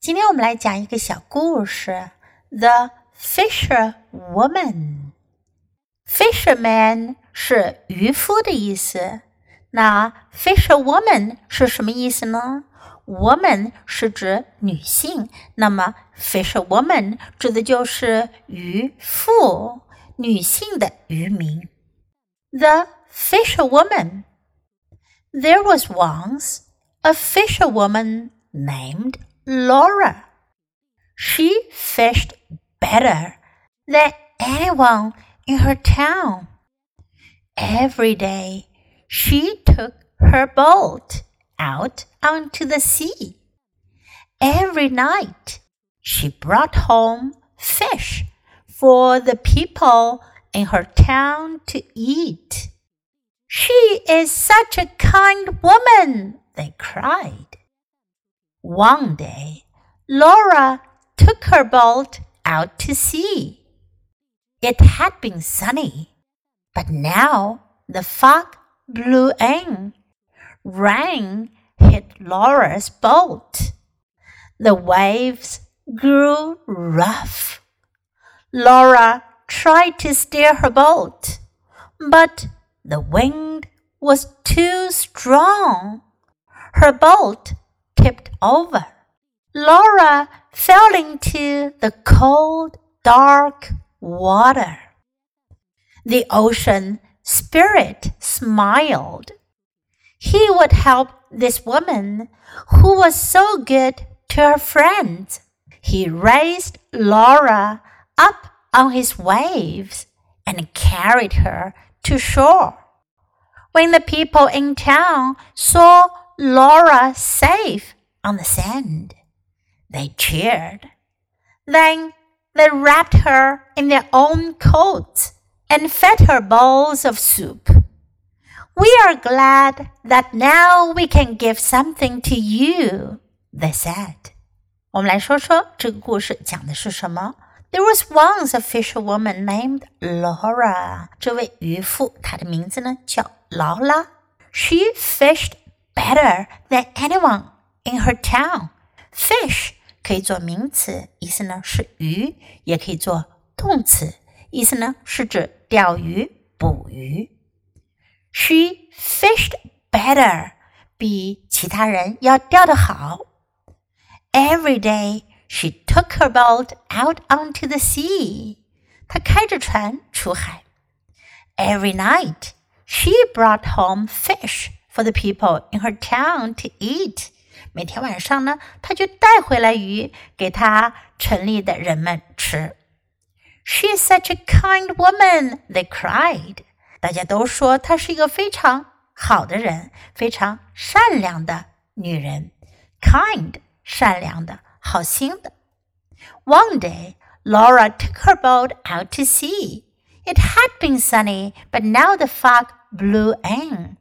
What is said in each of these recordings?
今天我们来讲一个小故事，《The Fisher Woman》。Fisherman 是渔夫的意思，那 Fisher Woman 是什么意思呢？Woman 是指女性，那么 Fisher Woman 指的就是渔妇，女性的渔民。The Fisher Woman. There was once a fisher woman named Laura. She fished better than anyone in her town. Every day she took her boat out onto the sea. Every night she brought home fish for the people in her town to eat. She is such a kind woman, they cried. One day, Laura took her boat out to sea. It had been sunny, but now the fog blew in. Rain hit Laura's boat. The waves grew rough. Laura tried to steer her boat, but the wind was too strong. Her boat over. Laura fell into the cold, dark water. The ocean spirit smiled. He would help this woman who was so good to her friends. He raised Laura up on his waves and carried her to shore. When the people in town saw Laura safe on the sand. They cheered. Then they wrapped her in their own coats and fed her bowls of soup. We are glad that now we can give something to you, they said. 我们来说说这个故事讲的是什么。There was once a fisherwoman named Laura. 这位渔妇，她的名字呢叫劳拉。She fished better than anyone in her town. Fish 可以做名词，意思呢是鱼，也可以做动词，意思呢是指钓鱼、捕鱼。She fished better，比其他人要钓得好。Every day she took her boat out onto the sea. 她开着船出海。Every night she brought home fish for the people in her town to eat. 每天晚上呢，她就带回来鱼给她城里的人们吃。She is such a kind woman, they cried. 大家都说她是一个非常好的人，非常善良的女人。Kind，善良的，好心的。One day, Laura took her boat out to sea. It had been sunny, but now the fog blew in.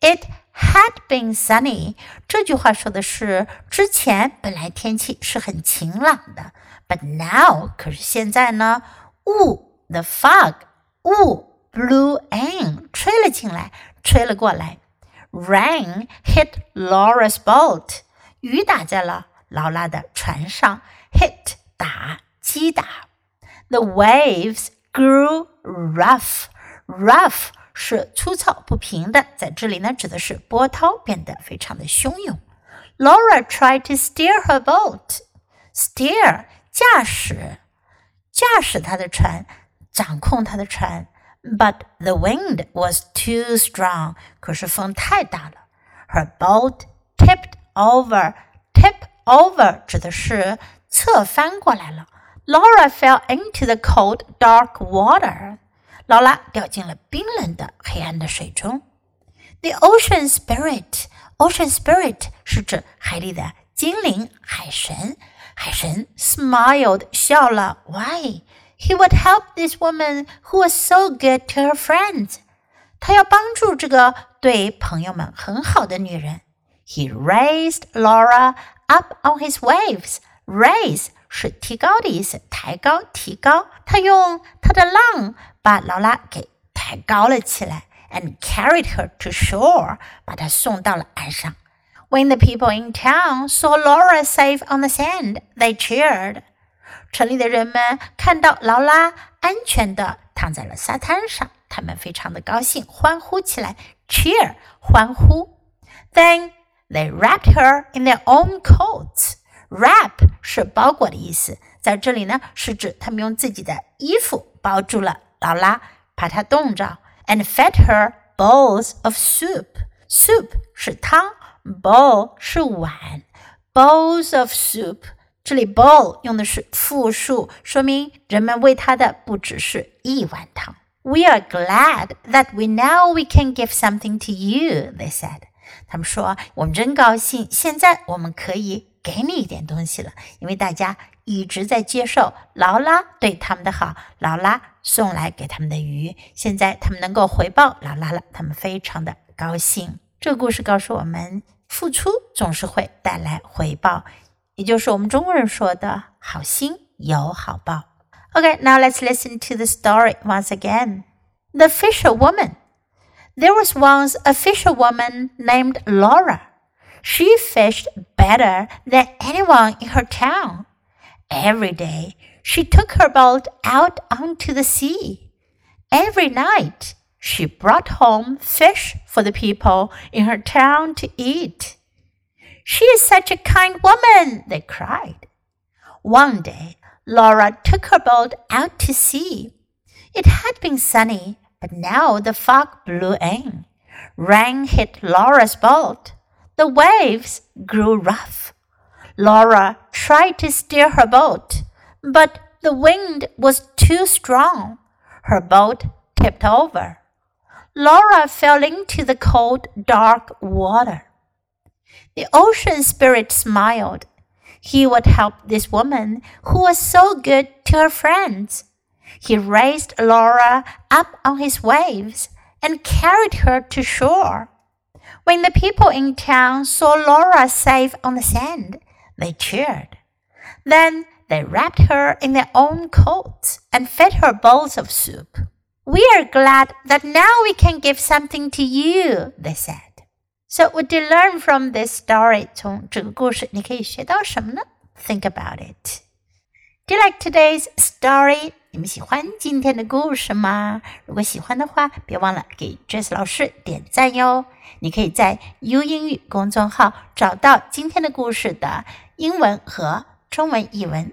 It had been sunny。这句话说的是之前本来天气是很晴朗的，but now 可是现在呢，雾 the fog 雾 blew in 吹了进来，吹了过来。Rain hit Laura's boat，雨打在了劳拉的船上，hit 打击打。The waves grew rough rough 是粗糙不平的，在这里呢指的是波涛变得非常的汹涌。Laura tried to steer her boat. Steer 驾驶，驾驶她的船，掌控她的船。But the wind was too strong. 可是风太大了。Her boat tipped over. Tip over 指的是侧翻过来了。Laura fell into the cold, dark water. 劳拉掉进了冰冷的黑暗的水中。The ocean spirit, ocean spirit 是指海里的精灵、海神。海神 smiled 笑了。Why? He would help this woman who was so good to her friends. 他要帮助这个对朋友们很好的女人。He raised Laura up on his waves. Raise 是提高的意思，抬高、提高。他用他的浪 把劳拉给抬高了起来，and carried her to shore，把她送到了岸上。 When the people in town saw Laura safe on the sand, they cheered. 城里的人们看到劳拉安全的躺在了沙滩上，他们非常的高兴，欢呼起来，cheer 欢呼。Then they wrapped her in their own coats. Wrap 是包裹的意思，在这里呢是指他们用自己的衣服包住了 劳拉，怕她冻着，and fed her bowls of soup. Soup 是汤，bowl 是碗，bowls of soup。这里 bowl 用的是复数，说明人们喂他的不只是一碗汤。We are glad that we now we can give something to you, they said. 他们说我们真高兴，现在我们可以给你一点东西了，因为大家一直在接受劳拉对他们的好，劳拉 送来给他们的鱼，现在他们能够回报劳拉了，他们非常的高兴。这个故事告诉我们，付出总是会带来回报，也就是我们中国人说的好心有好报。Okay, now let's listen to the story once again. The Fisherwoman. There was once a fisherwoman named Laura. She fished better than anyone in her town. Every day, she took her boat out onto the sea. Every night, she brought home fish for the people in her town to eat. She is such a kind woman, they cried. One day, Laura took her boat out to sea. It had been sunny, but now the fog blew in. Rain hit Laura's boat. The waves grew rough. Laura tried to steer her boat, but the wind was too strong. Her boat tipped over. Laura fell into the cold, dark water. The ocean spirit smiled. He would help this woman who was so good to her friends. He raised Laura up on his waves and carried her to shore. When the people in town saw Laura safe on the sand, they cheered. Then they wrapped her in their own coats and fed her bowls of soup. We are glad that now we can give something to you, they said. So, what do you learn from this story? 从这个故事，你可以学到什么呢？Think about it. Do you like today's story? 你们喜欢今天的故事吗？如果喜欢的话，别忘了给 Jess 老师点赞哟。你可以在 U 英语公众号找到今天的故事的英文和中文译文。